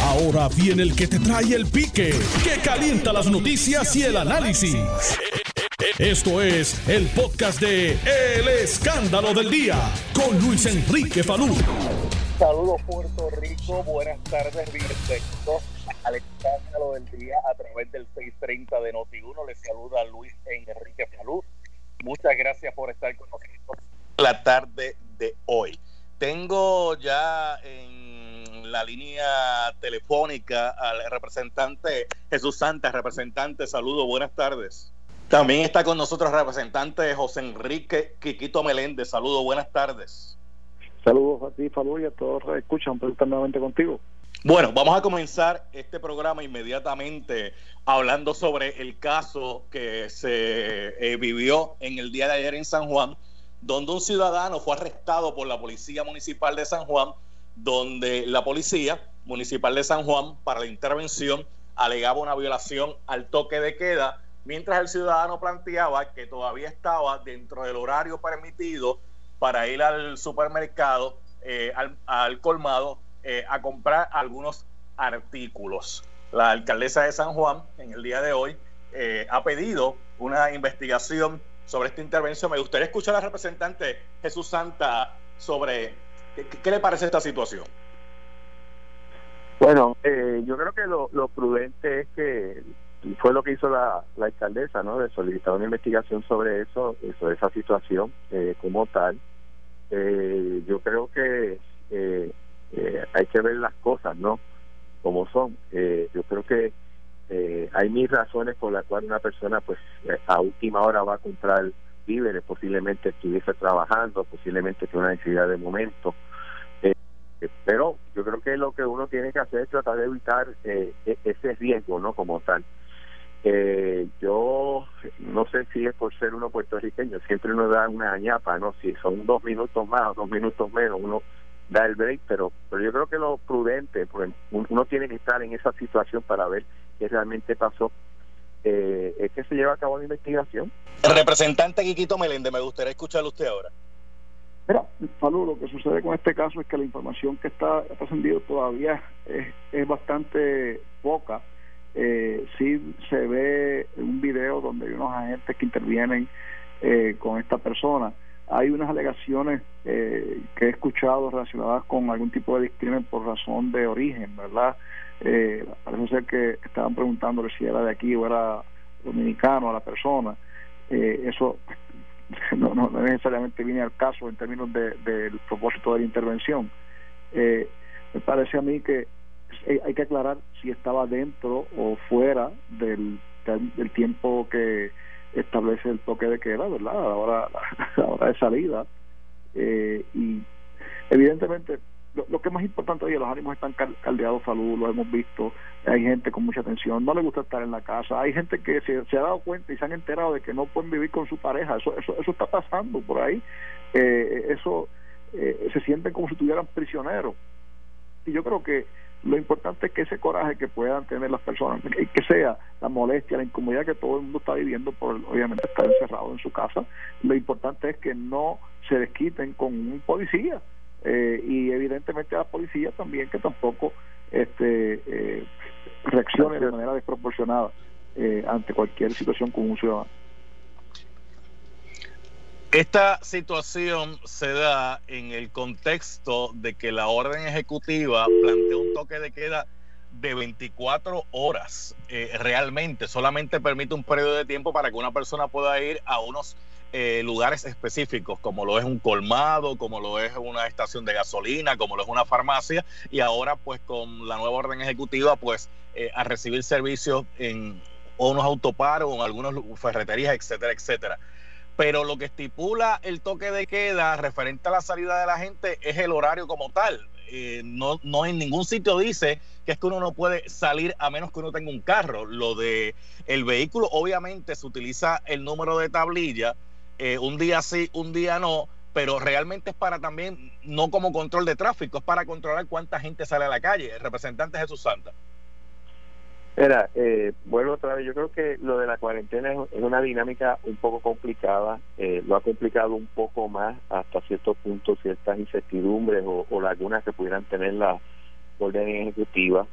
Ahora viene el que te trae el pique, que calienta las noticias y el análisis. Esto es el podcast de El Escándalo del Día con Luis Enrique Falú. Saludos Puerto Rico, buenas tardes, bienvenidos al Escándalo del Día a través del 630 de Noti1. Les saluda Luis Enrique Falú. Muchas gracias por estar con nosotros la tarde de hoy. Tengo ya en la línea telefónica al representante Jesús Santa, representante, saludo, buenas tardes. También está con nosotros el representante José Enrique Quiquito Meléndez, saludo, buenas tardes. Saludos a ti, Falú, y a todos escuchan, por estar nuevamente contigo. Bueno, vamos a comenzar este programa inmediatamente hablando sobre el caso que se eh, vivió en el día de ayer en San Juan donde un ciudadano fue arrestado por la Policía Municipal de San Juan, donde la Policía Municipal de San Juan, para la intervención, alegaba una violación al toque de queda, mientras el ciudadano planteaba que todavía estaba dentro del horario permitido para ir al supermercado, eh, al, colmado, eh, a comprar algunos artículos. La alcaldesa de San Juan, en el día de hoy, eh, ha pedido una investigación sobre esta intervención. Me gustaría escuchar al representante Jesús Santa sobre qué, le parece esta situación. Bueno, eh, yo creo que lo, prudente es que fue lo que hizo la, alcaldesa, ¿no? De solicitar una investigación sobre eso, sobre esa situación eh, como tal. Eh, yo creo que hay que ver las cosas, ¿no? Como son. yo creo que eh, hay mil razones por las cuales una persona pues eh, a última hora va a comprar posiblemente estuviese trabajando, posiblemente tiene una necesidad de momento. Eh, pero yo creo que lo que uno tiene que hacer es tratar de evitar e-, ese riesgo, ¿no? Como tal. yo no sé si es por ser uno puertorriqueño, siempre uno da una añapa, ¿no? Si son dos minutos más o dos minutos menos, uno da el break, pero, pero yo creo que lo prudente, porque uno tiene que estar en esa situación para ver qué realmente pasó, eh, es que se lleva a cabo la investigación. El representante Quiquito Meléndez, me gustaría escucharlo usted ahora. Mira, Salud, lo que sucede con este caso es que la información que está trascendido todavía es, es bastante poca. Eh, sí se ve un video donde hay unos agentes que intervienen eh, con esta persona hay unas alegaciones eh, que he escuchado relacionadas con algún tipo de discrimen por razón de origen, ¿verdad? Eh, parece ser que estaban preguntándole si era de aquí o era dominicano a la persona. Eh, eso no, no, necesariamente viene al caso en términos del propósito de la intervención. Eh, me parece a mí que hay que aclarar si estaba dentro o fuera del, del tiempo que establece el toque de queda, ¿verdad? Ahora, hora de salida. Eh, y evidentemente, lo, que es más importante hoy, los ánimos están caldeados, salud, lo hemos visto. Hay gente con mucha atención, no le gusta estar en la casa. Hay gente que se, ha dado cuenta y se han enterado de que no pueden vivir con su pareja. Eso, eso, eso está pasando por ahí. Eh, eso eh, se sienten como si estuvieran prisioneros. Y yo creo que lo importante es que ese coraje que puedan tener las personas, que, sea la molestia, la incomodidad que todo el mundo está viviendo por obviamente estar encerrado en su casa, lo importante es que no se desquiten con un policía eh, y evidentemente a la policía también que tampoco este eh, reaccione de manera desproporcionada eh, ante cualquier situación con un ciudadano. Esta situación se da en el contexto de que la orden ejecutiva plantea un toque de queda de 24 horas. Eh, realmente solamente permite un periodo de tiempo para que una persona pueda ir a unos eh, lugares específicos, como lo es un colmado, como lo es una estación de gasolina, como lo es una farmacia, y ahora pues con la nueva orden ejecutiva pues eh, a recibir servicios en unos autoparos o en algunas ferreterías, etcétera, etcétera pero lo que estipula el toque de queda referente a la salida de la gente es el horario como tal. Eh, no, no en ningún sitio dice que es que uno no puede salir a menos que uno tenga un carro. Lo de el vehículo, obviamente, se utiliza el número de tablilla, eh, un día sí, un día no, pero realmente es para también, no como control de tráfico, es para controlar cuánta gente sale a la calle. El representante Jesús Santa. Mira, eh, vuelvo otra vez, yo creo que lo de la cuarentena es, una dinámica un poco complicada, eh, lo ha complicado un poco más hasta cierto punto ciertas incertidumbres o, lagunas que pudieran tener la, orden ejecutiva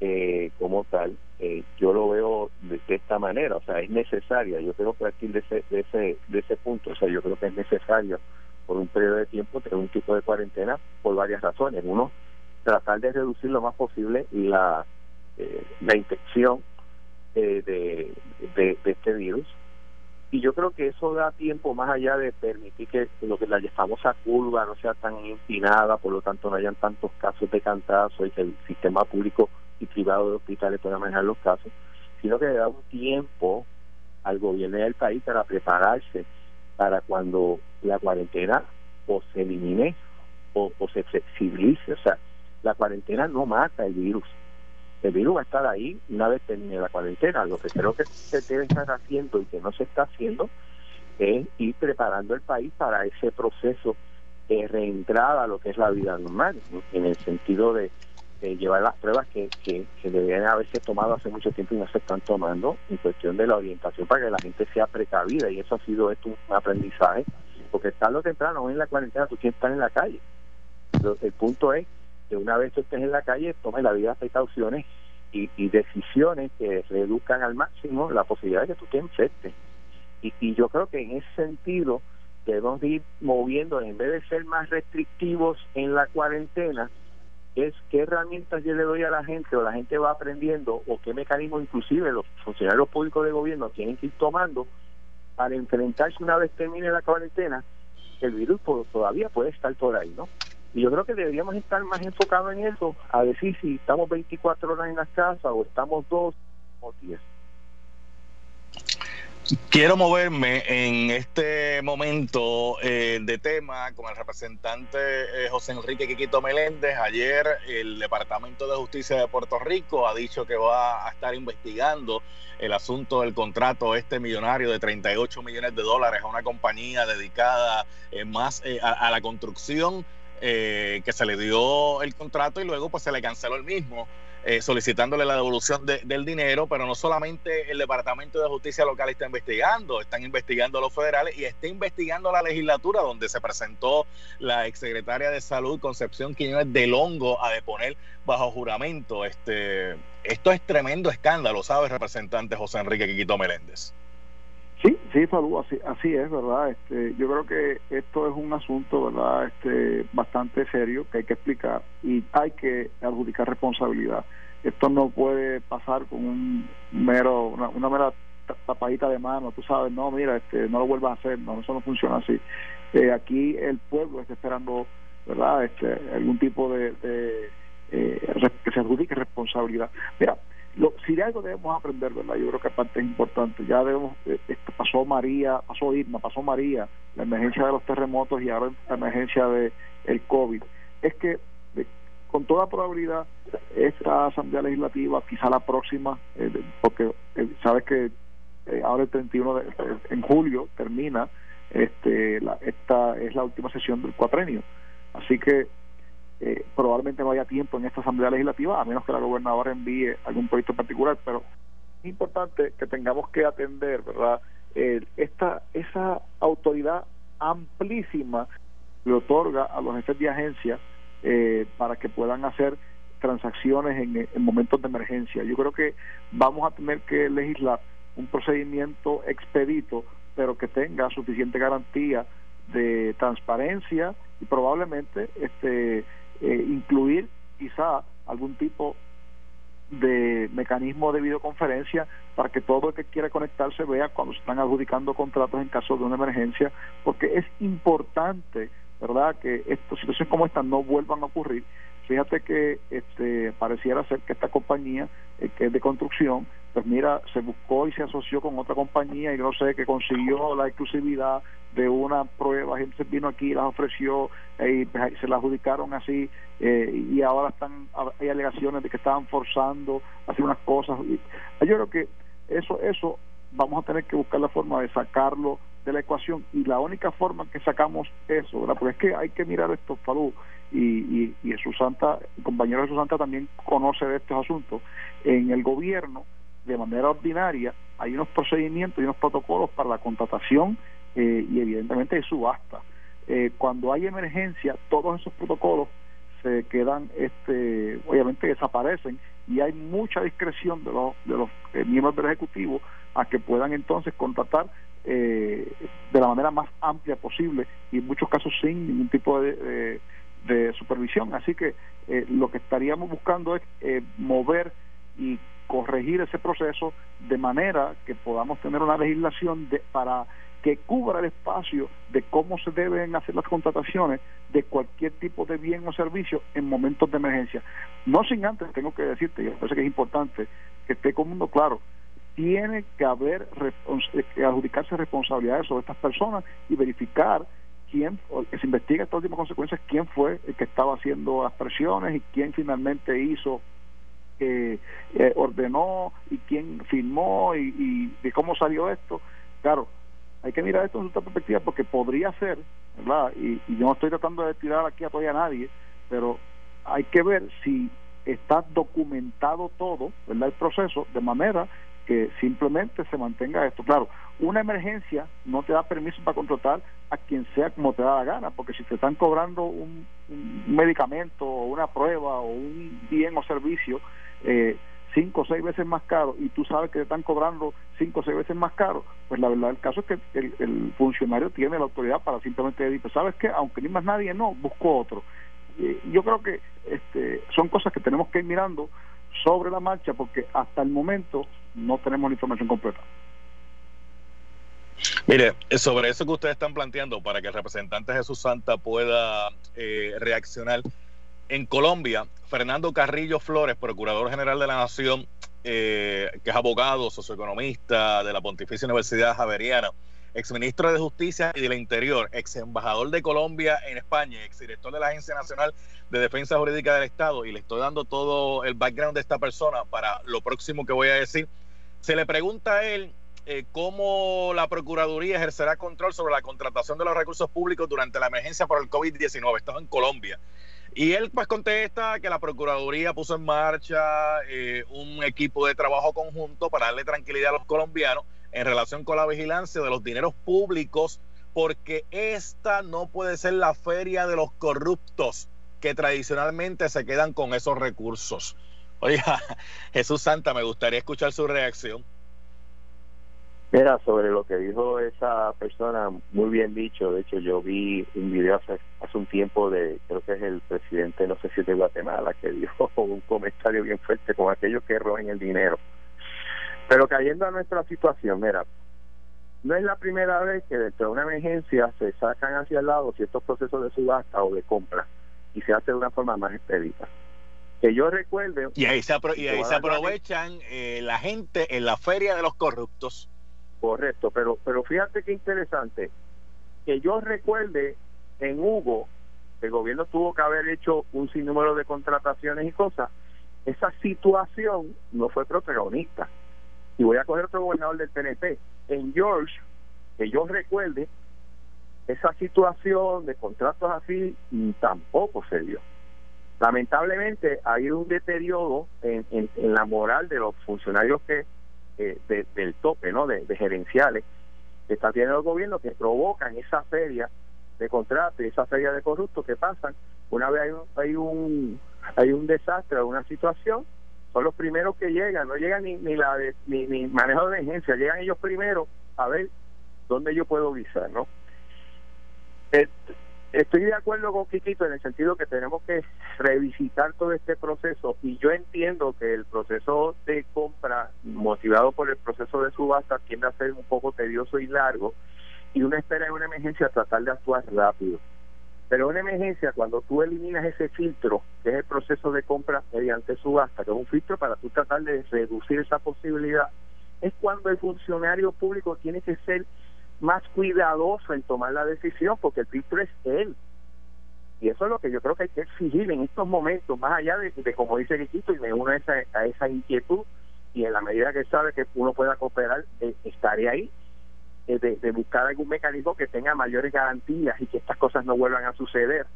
eh, como tal, eh, yo lo veo de, esta manera, o sea, es necesaria, yo creo que partir de ese, de ese, de ese punto, o sea, yo creo que es necesario por un periodo de tiempo tener un tipo de cuarentena por varias razones. Uno, tratar de reducir lo más posible la, eh, la infección de, de, este virus. Y yo creo que eso da tiempo más allá de permitir que lo que la famosa curva no sea tan empinada, por lo tanto no hayan tantos casos de cantazo y que el sistema público y privado de hospitales pueda manejar los casos, sino que le da un tiempo al gobierno del país para prepararse para cuando la cuarentena o se elimine o, o se flexibilice. O sea, la cuarentena no mata el virus, el virus va a estar ahí una vez termine la cuarentena. Lo que creo que se debe estar haciendo y que no se está haciendo es ir preparando el país para ese proceso de reentrada a lo que es la vida normal, en el sentido de, llevar las pruebas que, que, deberían haberse tomado hace mucho tiempo y no se están tomando en cuestión de la orientación para que la gente sea precavida y eso ha sido esto un aprendizaje porque tarde o temprano en la cuarentena tú tienes que estar en la calle el punto es que una vez tú estés en la calle, tome la vida precauciones y, y, decisiones que reduzcan al máximo la posibilidad de que tú te infectes. Y, y yo creo que en ese sentido debemos ir moviendo, en vez de ser más restrictivos en la cuarentena, es qué herramientas yo le doy a la gente o la gente va aprendiendo o qué mecanismos inclusive los funcionarios públicos de gobierno tienen que ir tomando para enfrentarse una vez termine la cuarentena, el virus todavía puede estar por ahí, ¿no? Y yo creo que deberíamos estar más enfocados en eso, a decir si estamos 24 horas en las casas o estamos dos o diez. Quiero moverme en este momento eh, de tema con el representante eh, José Enrique Quiquito Meléndez. Ayer el Departamento de Justicia de Puerto Rico ha dicho que va a estar investigando el asunto del contrato este millonario de 38 millones de dólares a una compañía dedicada eh, más a, la construcción eh, que se le dio el contrato y luego pues se le canceló el mismo, eh, solicitándole la devolución del dinero, pero no solamente el Departamento de Justicia Local está investigando, están investigando los federales y está investigando la legislatura donde se presentó la exsecretaria de Salud Concepción Quiñones del Hongo a deponer bajo juramento. Este, esto es tremendo escándalo, ¿sabe, representante José Enrique Quiquito Meléndez? Sí, sí, Falú, así, así es, ¿verdad? Este, yo creo que esto es un asunto, ¿verdad? Este, bastante serio que hay que explicar y hay que adjudicar responsabilidad. Esto no puede pasar con un mero, una, mera tapadita de mano, tú sabes, no, mira, este, no lo vuelvas a hacer, no, eso no funciona así. Eh, aquí el pueblo está esperando, ¿verdad? Este, algún tipo de, de eh, que se adjudique responsabilidad. Mira, lo, si de algo debemos aprender, ¿verdad? Yo creo que aparte es importante. Ya debemos, eh, pasó María, pasó Irma, pasó María, la emergencia de los terremotos y ahora la emergencia de el COVID. Es que con toda probabilidad esta asamblea legislativa, quizá la próxima, eh, porque eh, sabes que ahora el 31 de en julio termina este la, esta es la última sesión del cuatrenio. Así que eh, probablemente no haya tiempo en esta Asamblea Legislativa, a menos que la gobernadora envíe algún proyecto particular, pero es importante que tengamos que atender, ¿verdad? Eh, esta Esa autoridad amplísima le otorga a los jefes de agencia eh, para que puedan hacer transacciones en, en momentos de emergencia. Yo creo que vamos a tener que legislar un procedimiento expedito, pero que tenga suficiente garantía de transparencia y probablemente este eh, incluir quizá algún tipo de mecanismo de videoconferencia para que todo el que quiera conectarse vea cuando se están adjudicando contratos en caso de una emergencia, porque es importante, ¿verdad?, que estas situaciones como esta no vuelvan a ocurrir. Fíjate que este pareciera ser que esta compañía, eh, que es de construcción, pues mira, se buscó y se asoció con otra compañía y no sé, que consiguió la exclusividad de una prueba, gente vino aquí, las ofreció y pues, se la adjudicaron así eh, y ahora están hay alegaciones de que estaban forzando hacer unas cosas. Yo creo que eso eso vamos a tener que buscar la forma de sacarlo de la ecuación y la única forma que sacamos eso, porque es que hay que mirar esto, Falú, y, y, y Jesús Santa, el compañero Jesús Santa también conoce de estos asuntos. En el gobierno, de manera ordinaria, hay unos procedimientos y unos protocolos para la contratación eh, y evidentemente de subasta. Eh, cuando hay emergencia, todos esos protocolos se quedan, este, obviamente desaparecen y hay mucha discreción de los, de los eh, miembros del Ejecutivo a que puedan entonces contratar eh, de la manera más amplia posible y en muchos casos sin ningún tipo de, de, supervisión. Así que eh, lo que estaríamos buscando es mover y corregir ese proceso de manera que podamos tener una legislación de, para que cubra el espacio de cómo se deben hacer las contrataciones de cualquier tipo de bien o servicio en momentos de emergencia. No sin antes, tengo que decirte, y me parece que es importante que esté con mundo claro, tiene que haber que adjudicarse responsabilidades sobre estas personas y verificar quién, que se investigue estas últimas consecuencias, quién fue el que estaba haciendo las presiones y quién finalmente hizo eh, eh, ordenó y quién firmó y, y de cómo salió esto. Claro, hay que mirar esto en otra perspectiva porque podría ser, ¿verdad? Y, yo no estoy tratando de tirar aquí a todavía a nadie, pero hay que ver si está documentado todo, ¿verdad? El proceso, de manera que simplemente se mantenga esto. Claro, una emergencia no te da permiso para contratar a quien sea como te da la gana, porque si te están cobrando un, medicamento o una prueba o un bien o servicio, eh, cinco o seis veces más caro y tú sabes que te están cobrando cinco o seis veces más caro, pues la verdad el caso es que el, funcionario tiene la autoridad para simplemente decir, pues, sabes que aunque ni más nadie no, busco otro. Y yo creo que este, son cosas que tenemos que ir mirando sobre la marcha porque hasta el momento no tenemos la información completa. Mire, sobre eso que ustedes están planteando, para que el representante Jesús Santa pueda eh, reaccionar, en Colombia, Fernando Carrillo Flores, Procurador General de la Nación, eh, que es abogado, socioeconomista de la Pontificia Universidad Javeriana, exministro de Justicia y del Interior, ex embajador de Colombia en España, exdirector de la Agencia Nacional de Defensa Jurídica del Estado, y le estoy dando todo el background de esta persona para lo próximo que voy a decir. Se le pregunta a él eh, cómo la Procuraduría ejercerá control sobre la contratación de los recursos públicos durante la emergencia por el COVID-19. Esto es en Colombia. Y él pues contesta que la Procuraduría puso en marcha eh, un equipo de trabajo conjunto para darle tranquilidad a los colombianos en relación con la vigilancia de los dineros públicos, porque esta no puede ser la feria de los corruptos que tradicionalmente se quedan con esos recursos. Oiga, Jesús Santa, me gustaría escuchar su reacción. Mira, sobre lo que dijo esa persona, muy bien dicho. De hecho, yo vi un video hace, hace un tiempo de, creo que es el presidente, no sé si es de Guatemala, que dijo un comentario bien fuerte con aquellos que roben el dinero. Pero cayendo a nuestra situación, mira, no es la primera vez que dentro de una emergencia se sacan hacia el lado ciertos procesos de subasta o de compra y se hace de una forma más expedita. Que yo recuerde. Y ahí se, y ahí se aprovechan eh, la gente en la feria de los corruptos Correcto, pero, pero fíjate qué interesante, que yo recuerde en Hugo, el gobierno tuvo que haber hecho un sinnúmero de contrataciones y cosas, esa situación no fue protagonista. Y voy a coger otro gobernador del PNP. En George, que yo recuerde, esa situación de contratos así tampoco se dio. Lamentablemente ha habido un deterioro en, en la moral de los funcionarios que eh, del tope, ¿no? De, gerenciales que está teniendo el gobierno que provocan esa feria de contratos y esa feria de corruptos que pasan. Una vez hay un, hay un, hay un desastre, una situación, son los primeros que llegan, no llegan ni, ni la ni, ni manejo de emergencia, llegan ellos primero a ver dónde yo puedo visar, ¿no? Eh, Estoy de acuerdo con Quiquito en el sentido que tenemos que revisitar todo este proceso y yo entiendo que el proceso de compra motivado por el proceso de subasta tiende a ser un poco tedioso y largo y una espera en una emergencia tratar de actuar rápido. Pero una emergencia, cuando tú eliminas ese filtro, que es el proceso de compra mediante subasta, que es un filtro para tú tratar de reducir esa posibilidad, es cuando el funcionario público tiene que ser más cuidadoso en tomar la decisión porque el filtro es él. Y eso es lo que yo creo que hay que exigir en estos momentos, más allá de, como dice Riquito, y me uno a esa, a esa inquietud, y en la medida que sabe que uno pueda cooperar, eh, estaré ahí, eh, de, buscar algún mecanismo que tenga mayores garantías y que estas cosas no vuelvan a suceder.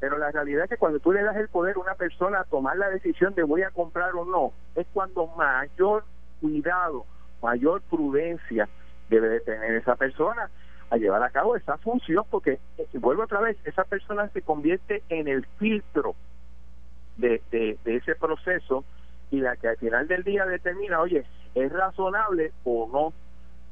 Pero la realidad es que cuando tú le das el poder a una persona a tomar la decisión de voy a comprar o no, es cuando mayor cuidado, mayor prudencia debe de tener esa persona a llevar a cabo esa función porque eh, vuelvo otra vez esa persona se convierte en el filtro de, de, ese proceso y la que al final del día determina, oye, ¿es razonable o no?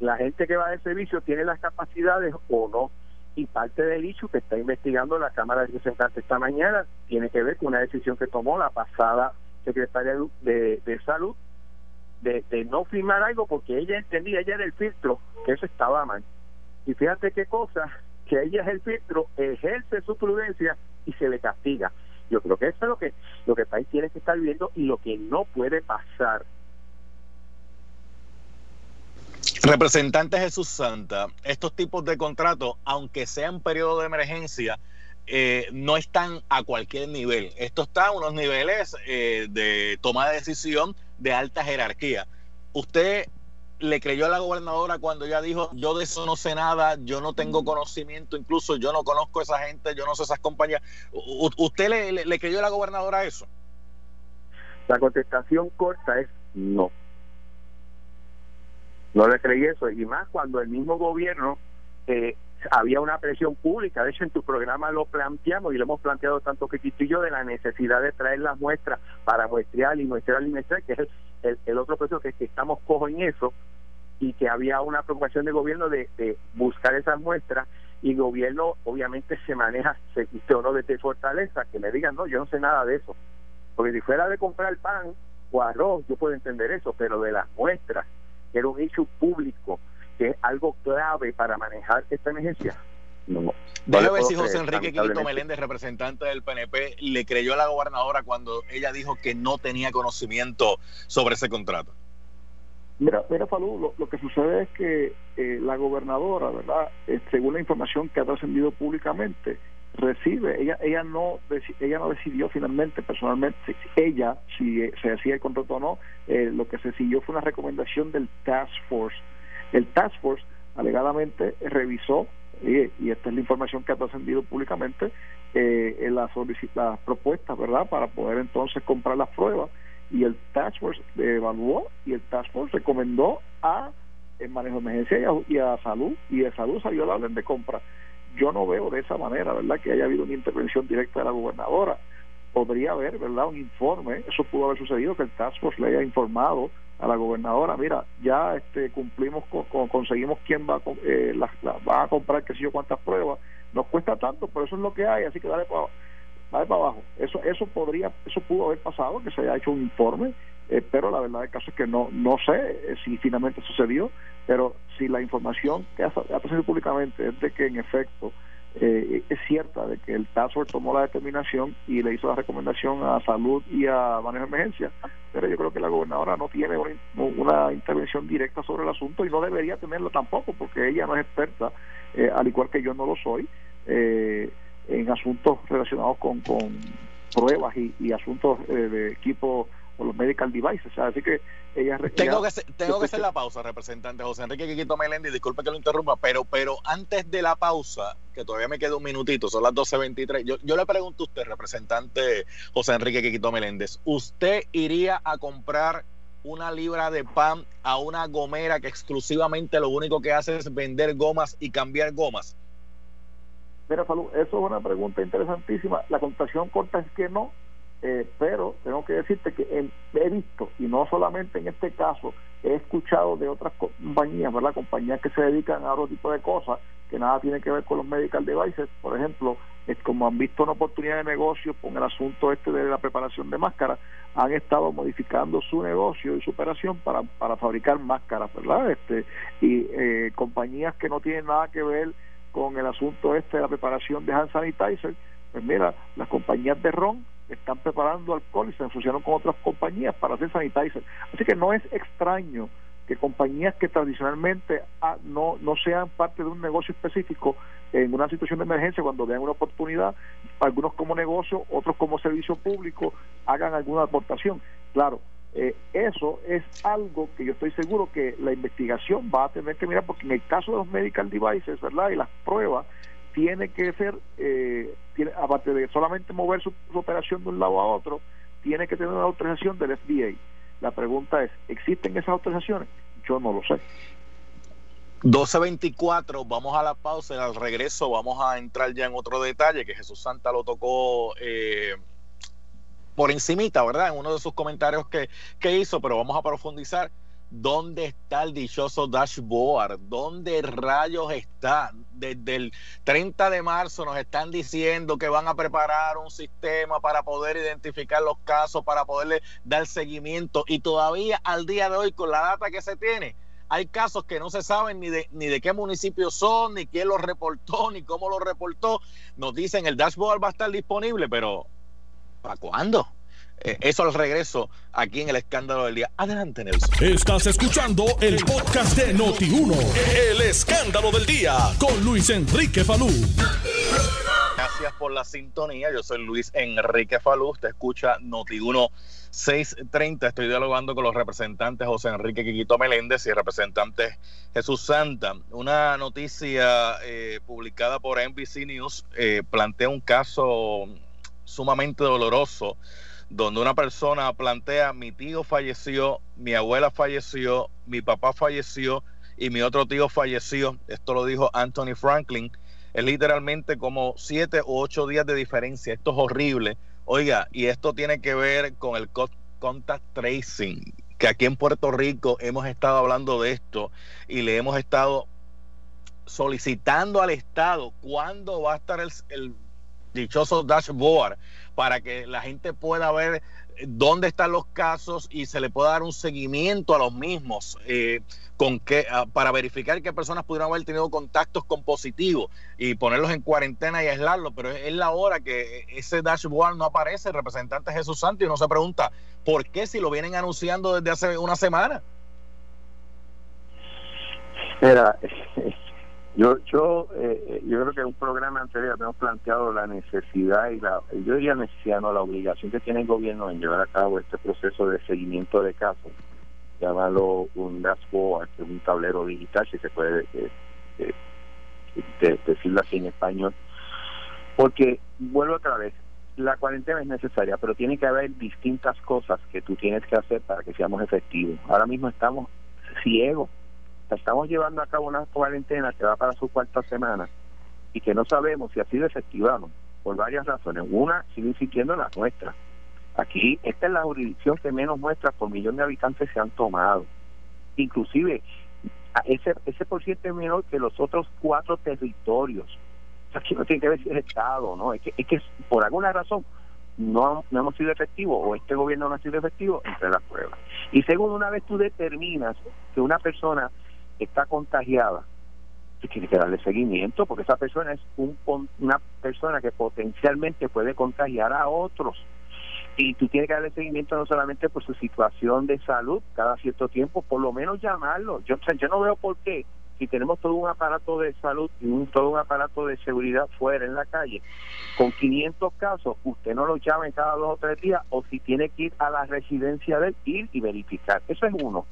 La gente que va de servicio tiene las capacidades o no. Y parte del hecho que está investigando la Cámara de Representantes esta mañana tiene que ver con una decisión que tomó la pasada secretaria de, de Salud de, no firmar algo porque ella entendía, ella era el filtro, que eso estaba mal. Y fíjate qué cosa, que ella es el filtro, ejerce su prudencia y se le castiga. Yo creo que eso es lo que, lo que el país tiene que estar viendo y lo que no puede pasar. Representante Jesús Santa, estos tipos de contratos, aunque sean periodo de emergencia, eh, no están a cualquier nivel. Esto está a unos niveles eh, de toma de decisión de alta jerarquía. ¿Usted le creyó a la gobernadora cuando ella dijo, yo de eso no sé nada, yo no tengo conocimiento, incluso yo no conozco a esa gente, yo no sé esas compañías? ¿Usted le, le, creyó a la gobernadora eso? La contestación corta es no. No le creí eso, y más cuando el mismo gobierno eh, había una presión pública, de hecho en tu programa lo planteamos y lo hemos planteado tanto que y yo de la necesidad de traer las muestras para muestrear y muestrear y muestrear, que es el, otro proceso que, estamos cojos en eso y que había una preocupación del gobierno de, buscar esas muestras. Y el gobierno obviamente se maneja, se o no desde fortaleza, que me digan, no, yo no sé nada de eso, porque si fuera de comprar pan o arroz, yo puedo entender eso, pero de las muestras, que era un hecho público, que es algo clave para manejar esta emergencia. No, Déjame ver si José Enrique Quito Meléndez, representante del PNP, le creyó a la gobernadora cuando ella dijo que no tenía conocimiento sobre ese contrato. Mira, mira Falú, lo, que sucede es que eh, la gobernadora, ¿verdad? Eh, según la información que ha trascendido públicamente, recibe, ella ella no ella no decidió finalmente personalmente ella si eh, se hacía el contrato o no, lo que se siguió fue una recomendación del Task Force el Task Force alegadamente revisó, y, esta es la información que ha trascendido públicamente, eh, las, propuestas, ¿verdad?, para poder entonces comprar las pruebas, y el Task Force evaluó y el Task Force recomendó a el manejo de emergencia y a, salud, y de salud salió la orden de compra. Yo no veo de esa manera, ¿verdad?, que haya habido una intervención directa de la gobernadora. Podría haber, ¿verdad?, un informe, eso pudo haber sucedido, que el Task Force le haya informado a la gobernadora, mira, ya este cumplimos con, conseguimos quién va a, eh, va a comprar qué sé yo cuántas pruebas, nos cuesta tanto, pero eso es lo que hay, así que dale para para abajo. Eso eso podría eso pudo haber pasado que se haya hecho un informe, eh, pero la verdad del caso es que no no sé eh, si finalmente sucedió, pero si la información que ha, ha públicamente es de que en efecto eh, es cierta de que el Task tomó la determinación y le hizo la recomendación a salud y a manejo de emergencia, pero yo creo que la gobernadora no tiene una, intervención directa sobre el asunto y no debería tenerlo tampoco porque ella no es experta, eh, al igual que yo no lo soy, eh, en asuntos relacionados con, con pruebas y, y asuntos de equipo por los medical devices. así que ella. Tengo que, tengo que hacer la pausa, representante José Enrique Quiquito Melendi, disculpe que lo interrumpa, pero, pero antes de la pausa, que todavía me queda un minutito, son las 12.23, yo, yo le pregunto a usted, representante José Enrique Quiquito Meléndez, ¿usted iría a comprar una libra de pan a una gomera que exclusivamente lo único que hace es vender gomas y cambiar gomas? Mira, Falú, eso es una pregunta interesantísima. La contestación corta es que no, eh, pero tengo que decirte que he visto, y no solamente en este caso, he escuchado de otras compañías, ¿verdad? Compañías que se dedican a otro tipo de cosas que nada tiene que ver con los medical devices, por ejemplo, es como han visto una oportunidad de negocio con el asunto este de la preparación de máscaras, han estado modificando su negocio y su operación para, para fabricar máscaras, ¿verdad? Este, y eh, compañías que no tienen nada que ver con el asunto este de la preparación de hand sanitizer, pues mira, las compañías de ron están preparando alcohol y se asociaron con otras compañías para hacer sanitizer. Así que no es extraño que compañías que tradicionalmente ah, no, no sean parte de un negocio específico en una situación de emergencia, cuando vean una oportunidad, algunos como negocio, otros como servicio público, hagan alguna aportación. Claro, eh, eso es algo que yo estoy seguro que la investigación va a tener que mirar, porque en el caso de los medical devices, ¿verdad? Y las pruebas, tiene que ser, eh, tiene, aparte de solamente mover su, operación de un lado a otro, tiene que tener una autorización del FDA. La pregunta es, ¿existen esas autorizaciones? Yo no lo sé. 12.24, vamos a la pausa y al regreso vamos a entrar ya en otro detalle que Jesús Santa lo tocó eh, por encimita, ¿verdad? En uno de sus comentarios que, que hizo, pero vamos a profundizar. ¿Dónde está el dichoso dashboard? ¿Dónde rayos está? Desde el 30 de marzo nos están diciendo que van a preparar un sistema para poder identificar los casos, para poderle dar seguimiento y todavía al día de hoy con la data que se tiene, hay casos que no se saben ni de, ni de qué municipio son, ni quién los reportó, ni cómo los reportó. Nos dicen el dashboard va a estar disponible, pero ¿para cuándo? Eh, eso al regreso aquí en el escándalo del día. Adelante, Nelson. Estás escuchando el podcast de Noti1, el escándalo del día con Luis Enrique Falú. Gracias por la sintonía. Yo soy Luis Enrique Falú. Usted escucha Noti1 6:30. Estoy dialogando con los representantes José Enrique Quiquito Meléndez y el representante Jesús Santa. Una noticia eh, publicada por NBC News eh, plantea un caso sumamente doloroso donde una persona plantea mi tío falleció, mi abuela falleció, mi papá falleció y mi otro tío falleció. Esto lo dijo Anthony Franklin. Es literalmente como siete u ocho días de diferencia. Esto es horrible. Oiga, y esto tiene que ver con el contact tracing, que aquí en Puerto Rico hemos estado hablando de esto y le hemos estado solicitando al Estado cuándo va a estar el, el dichoso dashboard para que la gente pueda ver dónde están los casos y se le pueda dar un seguimiento a los mismos eh, con que, ah, para verificar qué personas pudieron haber tenido contactos con positivos y ponerlos en cuarentena y aislarlos, pero es, la hora que ese dashboard no aparece, el representante Jesús Santos, y uno se pregunta, ¿por qué si lo vienen anunciando desde hace una semana? Era, yo, yo, eh, yo creo que en un programa anterior hemos planteado la necesidad y la, yo diría necesidad, no la obligación que tiene el gobierno en llevar a cabo este proceso de seguimiento de casos, llamarlo un dashboard, un tablero digital, si se puede eh, eh, decirlo así en español, porque vuelvo otra vez, la cuarentena es necesaria, pero tiene que haber distintas cosas que tú tienes que hacer para que seamos efectivos. Ahora mismo estamos ciegos estamos llevando a cabo una cuarentena que va para su cuarta semana y que no sabemos si ha sido efectiva por varias razones. Una, sigue insistiendo las nuestras. Aquí, esta es la jurisdicción que menos muestras por millón de habitantes se han tomado. Inclusive, ese, ese por ciento es menor que los otros cuatro territorios. aquí no tiene que ver si es Estado, ¿no? Es que, es que por alguna razón no, no hemos sido efectivos o este gobierno no ha sido efectivo entre las pruebas. Y segundo, una vez tú determinas que una persona está contagiada, tú tienes que darle seguimiento porque esa persona es un, una persona que potencialmente puede contagiar a otros. Y tú tienes que darle seguimiento no solamente por su situación de salud cada cierto tiempo, por lo menos llamarlo. Yo, no veo por qué, si tenemos todo un aparato de salud y un, todo un aparato de seguridad fuera en la calle, con 500 casos, usted no lo llame cada dos o tres días, o si tiene que ir a la residencia de él, ir y verificar. Eso es uno.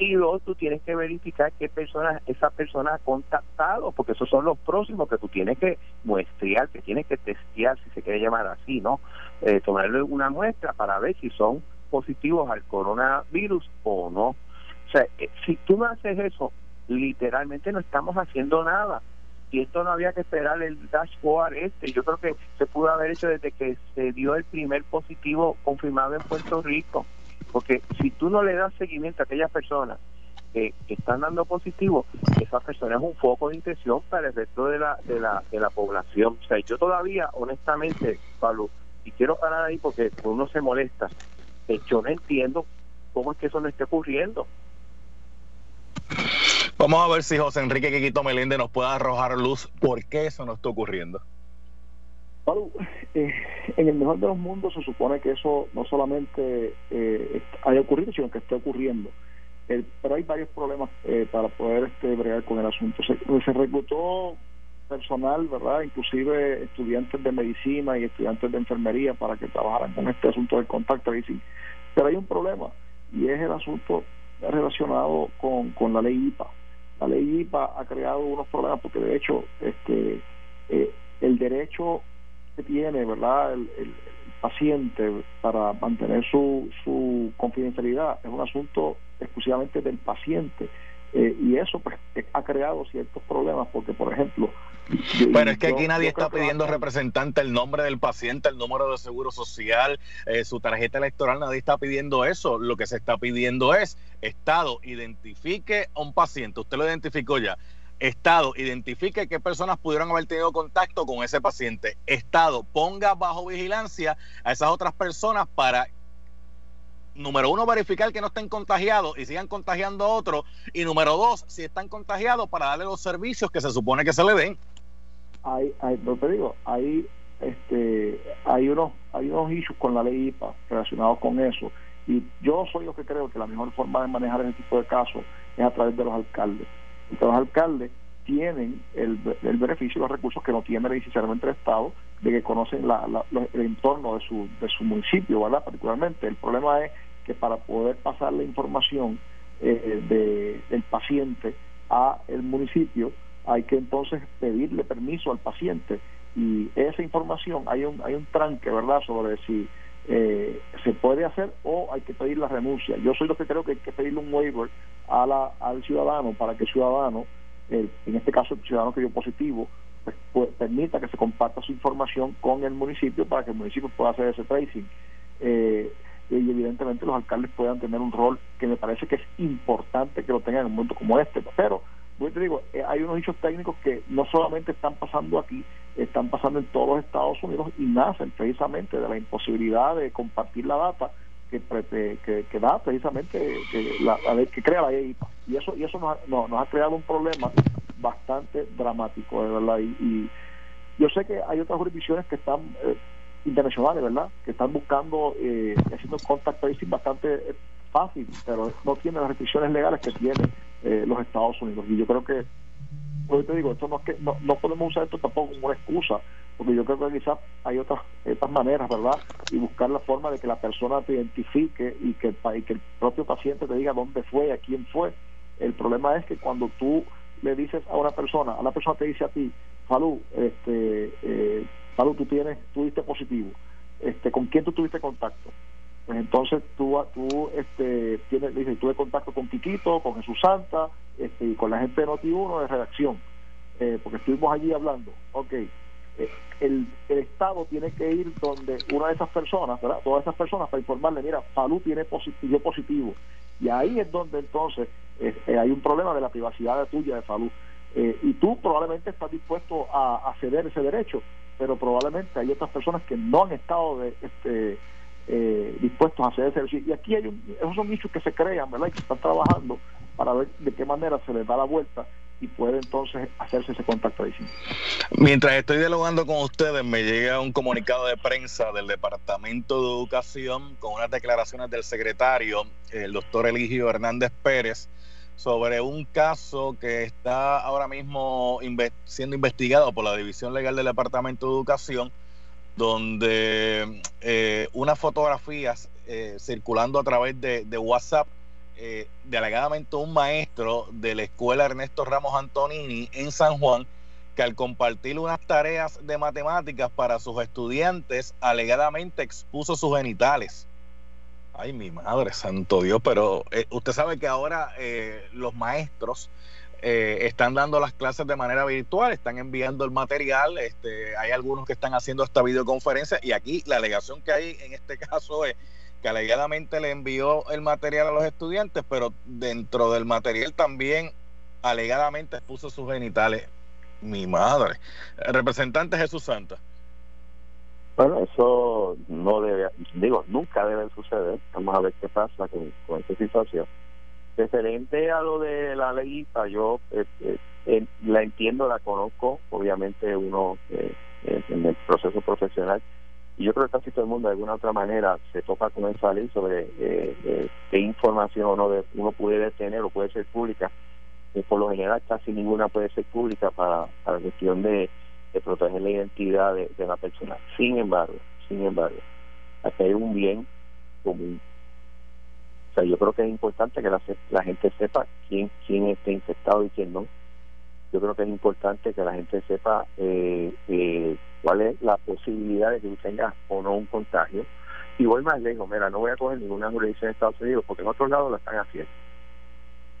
Y dos, tú tienes que verificar qué personas esa persona ha contactado, porque esos son los próximos que tú tienes que muestrear, que tienes que testear, si se quiere llamar así, ¿no? Eh, tomarle una muestra para ver si son positivos al coronavirus o no. O sea, eh, si tú no haces eso, literalmente no estamos haciendo nada. Y esto no había que esperar el dashboard este. Yo creo que se pudo haber hecho desde que se dio el primer positivo confirmado en Puerto Rico. Porque si tú no le das seguimiento a aquellas personas que, están dando positivo, esa persona es un foco de intención para el resto de la, de la, de la población. O sea, yo todavía, honestamente, Pablo, y quiero parar ahí porque uno se molesta, eh, yo no entiendo cómo es que eso no esté ocurriendo. Vamos a ver si José Enrique Quito Meléndez nos puede arrojar luz por qué eso no está ocurriendo. Eh, en el mejor de los mundos se supone que eso no solamente eh, haya ocurrido, sino que esté ocurriendo. pero hay varios problemas eh, para poder este, bregar con el asunto. Se, reclutó personal, ¿verdad? Inclusive estudiantes de medicina y estudiantes de enfermería para que trabajaran con este asunto del contacto Pero hay un problema y es el asunto relacionado con, con la ley IPA. La ley IPA ha creado unos problemas porque de hecho este el derecho tiene verdad el, paciente para mantener su, su confidencialidad es un asunto exclusivamente del paciente Eh, y eso pues, ha creado ciertos problemas porque, por ejemplo... Pero es que aquí nadie está pidiendo representante el nombre del paciente, el número de seguro social, eh, su tarjeta electoral, nadie está pidiendo eso. Lo que se está pidiendo es, Estado, identifique a un paciente, usted lo identificó ya. Estado, identifique qué personas pudieron haber tenido contacto con ese paciente. Estado, ponga bajo vigilancia a esas otras personas para número uno, verificar que no estén contagiados y sigan contagiando a otros. Y número dos, si están contagiados, para darle los servicios que se supone que se le den. Hay, hay te digo, hay, este, hay unos, hay unos issues con la ley IPA relacionados con eso. Y yo soy lo que creo que la mejor forma de manejar ese tipo de casos es a través de los alcaldes. Los alcaldes tienen el, el beneficio y los recursos que no tiene necesariamente el Estado, de que conocen la, el entorno de su, de su municipio, ¿verdad? Particularmente. El problema es que para poder pasar la información eh, de, del paciente a el municipio, hay que entonces pedirle permiso al paciente y esa información hay un hay un tranque verdad sobre si eh, se puede hacer o hay que pedir la renuncia yo soy lo que creo que hay que pedirle un waiver a la, al ciudadano para que el ciudadano en este caso el ciudadano que dio positivo, pues, pues, permita que se comparta su información con el municipio para que el municipio pueda hacer ese tracing. Eh, y evidentemente los alcaldes puedan tener un rol que me parece que es importante que lo tengan en un momento como este. Pero, yo te digo, eh, hay unos hechos técnicos que no solamente están pasando aquí, están pasando en todos los Estados Unidos y nacen precisamente de la imposibilidad de compartir la data que, que, da precisamente que, la, que crea la EIPA. Y eso, y eso nos, ha, creado un problema bastante dramático, de verdad. Y, yo sé que hay otras jurisdicciones que están eh, internacionales, ¿verdad? Que están buscando, eh, haciendo contact tracing bastante eh, fácil, pero no tienen las restricciones legales que tienen eh, los Estados Unidos. Y yo creo que, pues te digo, esto no, es que, no, no podemos usar esto tampoco como una excusa porque yo creo que quizás hay otras, otras maneras, ¿verdad? Y buscar la forma de que la persona te identifique y que, el propio paciente te diga dónde fue, a quién fue. El problema es que cuando tú le dices a una persona, a la persona te dice a ti, Salud, este, eh, Salud, tú tienes, tú diste positivo, este, ¿con quién tú tuviste contacto? Pues entonces tú, tú este, tienes, dices, tuve contacto con Tiquito, con Jesús Santa, este, y con la gente de Noti1 de redacción, eh, porque estuvimos allí hablando. Ok, el, Estado tiene que ir donde una de esas personas, ¿verdad? todas esas personas, para informarle, mira, Falú tiene positivo, positivo. Y ahí es donde entonces eh, hay un problema de la privacidad tuya de Falú. Eh, y tú probablemente estás dispuesto a, ceder ese derecho, pero probablemente hay otras personas que no han estado de, este, eh, dispuestos a hacer ese derecho. Y aquí hay un, esos son nichos que se crean, ¿verdad? Y que están trabajando para ver de qué manera se les da la vuelta y puede entonces hacerse ese contacto ahí. Mientras estoy dialogando con ustedes, me llega un comunicado de prensa del Departamento de Educación con unas declaraciones del secretario, el doctor Eligio Hernández Pérez, sobre un caso que está ahora mismo siendo investigado por la División Legal del Departamento de Educación, donde eh, unas fotografías eh, circulando a través de WhatsApp eh, delegadamente un maestro de la escuela Ernesto Ramos Antonini en San Juan, que al compartir unas tareas de matemáticas para sus estudiantes, alegadamente expuso sus genitales. Ay, mi madre, santo Dios, pero usted sabe que ahora los maestros están dando las clases de manera virtual, están enviando el material, este, hay algunos que están haciendo esta videoconferencia y aquí la alegación que hay en este caso es que alegadamente le envió el material a los estudiantes, pero dentro del material también alegadamente puso sus genitales. Mi madre. representante Jesús Santa. Bueno, eso no debe, digo, nunca debe suceder. Vamos a ver qué pasa con, con esta situación. Referente a lo de la ley yo este, la entiendo, la conozco, obviamente uno eh, en el proceso profesional y yo creo que casi todo el mundo de alguna otra manera se topa con esa ley sobre eh, eh, qué información uno, uno puede tener o puede ser pública. Eh, por lo general casi ninguna puede ser pública para, la cuestión de, proteger la identidad de, la persona. Sin embargo, sin embargo, aquí hay un bien común. Yo creo que es importante que la, la gente sepa quién, quién está infectado y quién no yo creo que es importante que la gente sepa eh, eh, cuál es la posibilidad de que tú tengas o no un contagio. Y voy más lejos, mira, no voy a coger ninguna jurisdicción de Estados Unidos porque en otros lados lo están haciendo.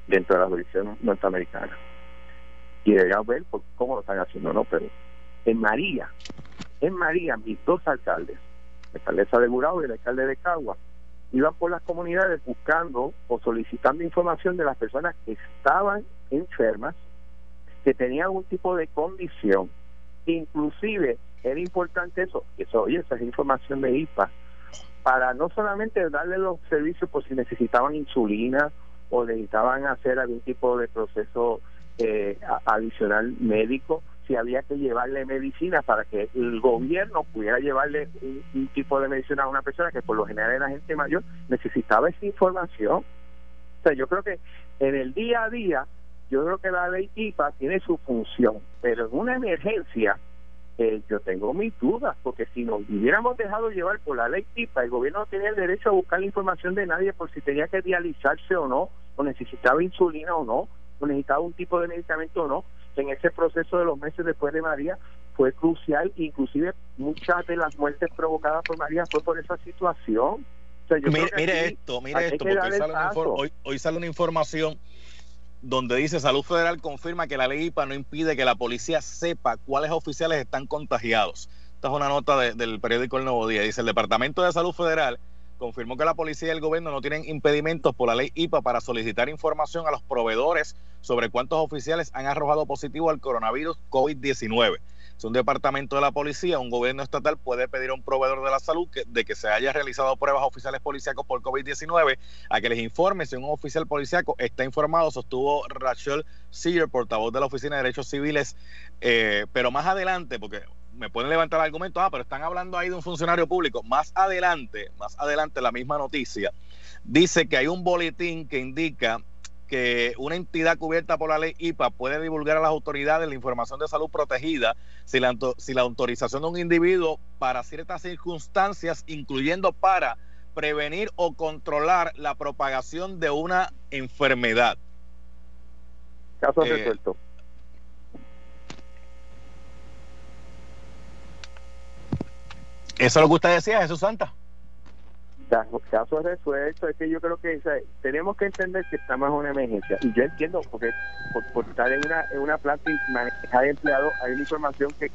dentro de la jurisdicción norteamericana. Y deberíamos ver cómo lo están haciendo, ¿no? Pero en María, en María, mis dos alcaldes, la alcaldesa de Burao y el alcalde de Cagua, iban por las comunidades buscando o solicitando información de las personas que estaban enfermas, que tenían algún tipo de condición. Inclusive era importante eso, eso oye, esa es información de IPA, para no solamente darle los servicios por si necesitaban insulina o necesitaban hacer algún tipo de proceso eh, adicional médico, si había que llevarle medicina para que el gobierno pudiera llevarle un, tipo de medicina a una persona que por lo general era gente mayor, necesitaba esa información. O sea, yo creo que en el día a día, yo creo que la ley IPA tiene su función, pero en una emergencia, eh, yo tengo mis dudas, porque si nos hubiéramos dejado llevar por la ley IPA, el gobierno no tenía el derecho a buscar la información de nadie por si tenía que dializarse o no, o necesitaba insulina o no, o necesitaba un tipo de medicamento o no en ese proceso de los meses después de María fue crucial, inclusive muchas de las muertes provocadas por María fue por esa situación. mire, esto, mire esto, porque hoy sale, una información donde dice Salud Federal confirma que la ley IPA no impide que la policía sepa cuáles oficiales están contagiados. Esta es una nota del periódico El Nuevo Día. Dice el Departamento de Salud Federal confirmó que la policía y el gobierno no tienen impedimentos por la ley IPA para solicitar información a los proveedores sobre cuántos oficiales han arrojado positivo al coronavirus COVID-19. Si un departamento de la policía, un gobierno estatal puede pedir a un proveedor de la salud que, de que se haya realizado pruebas oficiales policíacos por COVID-19 a que les informe si un oficial policíaco está informado, sostuvo Rachel Sear, portavoz de la Oficina de Derechos Civiles. Eh, pero más adelante, porque me pueden levantar argumentos, ah, pero están hablando ahí de un funcionario público. Más adelante, más adelante la misma noticia, dice que hay un boletín que indica que una entidad cubierta por la ley IPA puede divulgar a las autoridades la información de salud protegida si la, si la autorización de un individuo para ciertas circunstancias, incluyendo para prevenir o controlar la propagación de una enfermedad. Caso eh, resuelto. Eso es lo que usted decía, Jesús Santa. Caso resuelto, es que yo creo que tenemos que entender que estamos en una emergencia. Y yo entiendo, porque por, estar en una, en una planta y manejar empleados, hay una información que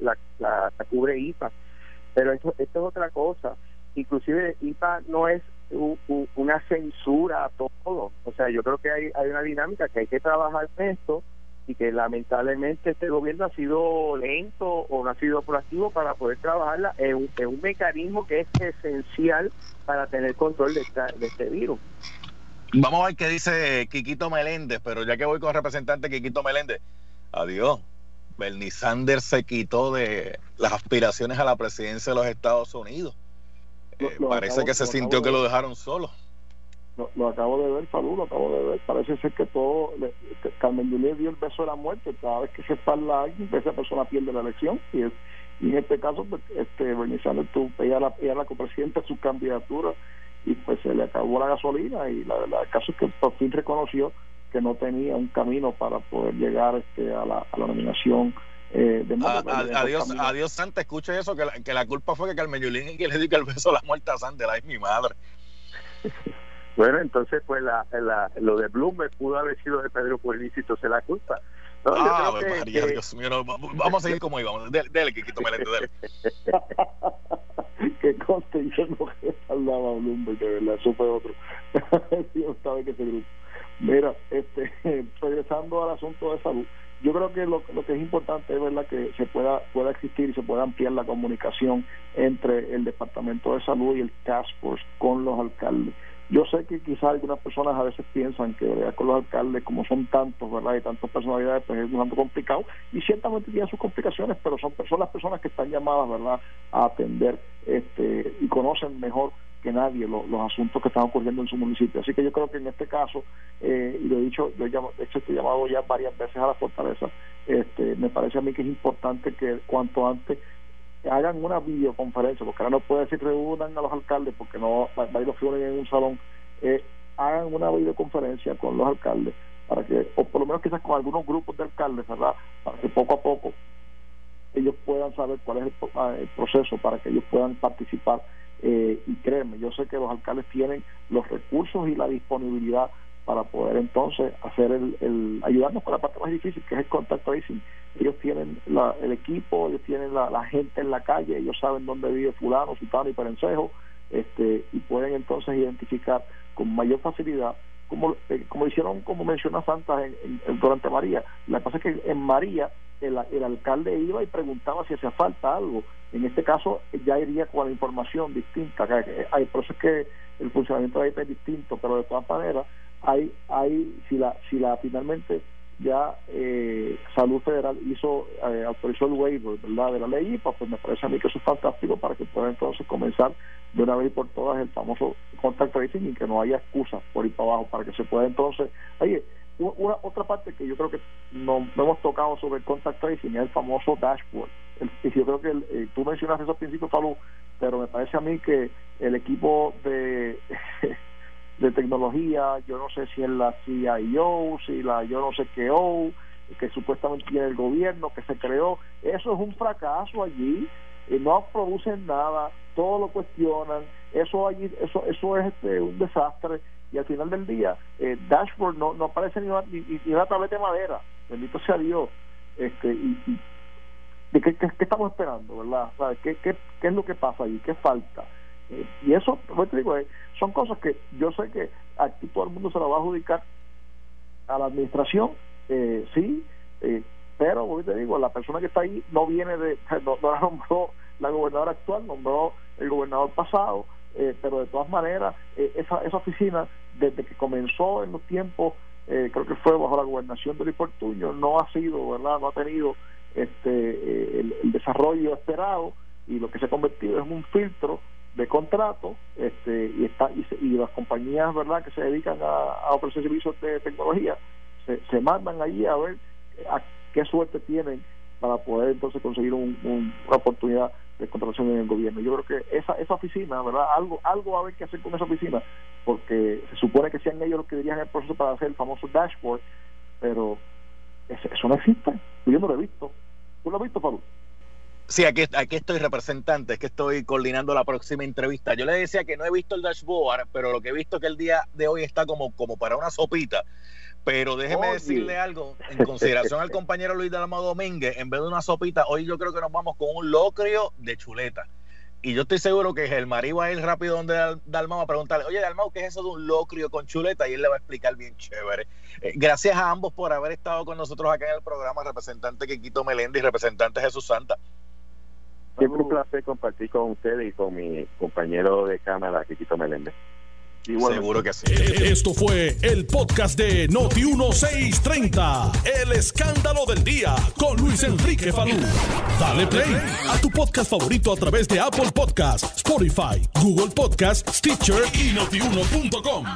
la, la, cubre IPA. Pero esto, esto es otra cosa. Inclusive IPA no es una censura a todo. O sea, yo creo que hay, hay una dinámica que hay que trabajar en esto y que lamentablemente este gobierno ha sido lento o no ha sido proactivo para poder trabajarla en un, mecanismo que es esencial para tener control de, de este virus. Vamos a ver qué dice Quiquito Meléndez, pero ya que voy con el representante Quiquito Meléndez, adiós. Bernie Sanders se quitó de las aspiraciones a la presidencia de los Estados Unidos. Eh, parece que se sintió que lo dejaron solo lo, acabo de ver, salud, lo acabo de ver. Parece ser que todo, Carmen Yulín dio el beso de la muerte. Cada vez que se parla alguien, esa persona pierde la elección. Y, es, y en este caso, pues, este Bernie Sanders, ella la, ella la copresidenta su candidatura y pues se le acabó la gasolina. Y la verdad, el caso es que por fin reconoció que no tenía un camino para poder llegar este, a, la, a la nominación. Eh, de adiós, adiós Santa, escuche eso, que la, que la culpa fue que Carmen Yulín que le dio el beso a la muerte a Sanders, ay mi madre. Bueno, entonces pues la, la, lo de Bloomberg pudo haber sido de Pedro Pueblícito, se la culpa. ah, María, Dios mío, vamos a seguir como íbamos. Dele, dele Kikito Meléndez, dele. que conste, yo no hablaba Bloomberg, de verdad, eso fue otro. yo estaba en ese grupo. Mira, este, regresando al asunto de salud, yo creo que lo, lo, que es importante es verdad que se pueda pueda existir y se pueda ampliar la comunicación entre el departamento de salud y el task force con los alcaldes yo sé que quizás algunas personas a veces piensan que con los alcaldes, como son tantos, ¿verdad? Y tantas personalidades, pues es un tanto complicado. Y ciertamente tienen sus complicaciones, pero son, son las personas que están llamadas, ¿verdad?, a atender este y conocen mejor que nadie los asuntos que están ocurriendo en su municipio. Así que yo creo que en este caso, eh, y lo he dicho, yo he hecho este llamado ya varias veces a la fortaleza, este, me parece a mí que es importante que cuanto antes hagan una videoconferencia, porque ahora no puede decir reúnan a los alcaldes porque no va, a ir los en un salón, eh, hagan una videoconferencia con los alcaldes para que, o por lo menos quizás con algunos grupos de alcaldes, ¿verdad? Para que poco a poco ellos puedan saber cuál es el, ah, proceso, para que ellos puedan participar. Eh, y créeme, yo sé que los alcaldes tienen los recursos y la disponibilidad para poder entonces hacer el, el ayudarnos con la parte más difícil que es el contact tracing ellos tienen la, el equipo ellos tienen la, la, gente en la calle ellos saben dónde vive fulano, sultano y perencejo este y pueden entonces identificar con mayor facilidad como eh, como hicieron como menciona Santa en, en, durante María. La cosa es que en María el, el, alcalde iba y preguntaba si hacía falta algo. En este caso ya iría con la información distinta hay por eso es que el funcionamiento de es distinto pero de todas maneras hay hay si la si la finalmente ya eh, Salud Federal hizo eh, autorizó el waiver ¿verdad? de la ley IPA, pues me parece a mí que eso es fantástico para que pueda entonces comenzar de una vez y por todas el famoso contact tracing y que no haya excusas por ir para abajo para que se pueda entonces oye una otra parte que yo creo que no, hemos tocado sobre el contact tracing es el famoso dashboard y yo creo que eh, tú mencionaste eso al principio Salud pero me parece a mí que el equipo de de tecnología, yo no sé si es la CIO, si la yo no sé qué O, que supuestamente tiene el gobierno, que se creó, eso es un fracaso allí, y no producen nada, todo lo cuestionan, eso allí, eso, eso es este, un desastre, y al final del día, eh, Dashboard no, no aparece ni una, ni, una tableta de madera, bendito sea Dios, este, y, ¿de qué, qué, estamos esperando, verdad? ¿Qué, qué, ¿Qué es lo que pasa allí? ¿Qué falta? Eh, y eso, pues te digo, eh, son cosas que yo sé que aquí todo el mundo se lo va a adjudicar a la administración, eh, sí, eh, pero hoy te digo, la persona que está ahí no viene de, no, la nombró la gobernadora actual, nombró el gobernador pasado, eh, pero de todas maneras, esa, esa oficina, desde que comenzó en los tiempos, creo que fue bajo la gobernación de Luis Portuño, no ha sido, ¿verdad? No ha tenido este el, el desarrollo esperado y lo que se ha convertido es un filtro de contrato este, y, está, y, las compañías verdad que se dedican a, ofrecer servicios de tecnología se, se mandan allí a ver a qué suerte tienen para poder entonces conseguir un, una oportunidad de contratación en el gobierno. Yo creo que esa esa oficina, ¿verdad? Algo algo va a haber que hacer con esa oficina, porque se supone que sean ellos los que dirijan el proceso para hacer el famoso dashboard, pero eso no existe. Yo no lo he visto. ¿Tú lo has visto, Pablo? Sí, aquí, aquí estoy representante, es que estoy coordinando la próxima entrevista. Yo le decía que no he visto el dashboard, pero lo que he visto es que el día de hoy está como, como para una sopita. Pero déjeme decirle algo, en consideración al compañero Luis Dalmau Domínguez, en vez de una sopita, hoy yo creo que nos vamos con un locrio de chuleta. Y yo estoy seguro que el Marí va a ir rápido donde Dalmau a preguntarle, oye Dalmau, ¿qué es eso de un locrio con chuleta? Y él le va a explicar bien chévere. Eh, gracias a ambos por haber estado con nosotros acá en el programa, representante Quiquito Meléndez y representante Jesús Santa. Siempre un placer compartir con ustedes y con mi compañero de cámara, Quiquito Meléndez. Seguro que sí. Esto fue el podcast de Noti1630. El escándalo del día con Luis Enrique Falú. Dale play a tu podcast favorito a través de Apple Podcasts, Spotify, Google Podcasts, Stitcher y notiuno.com.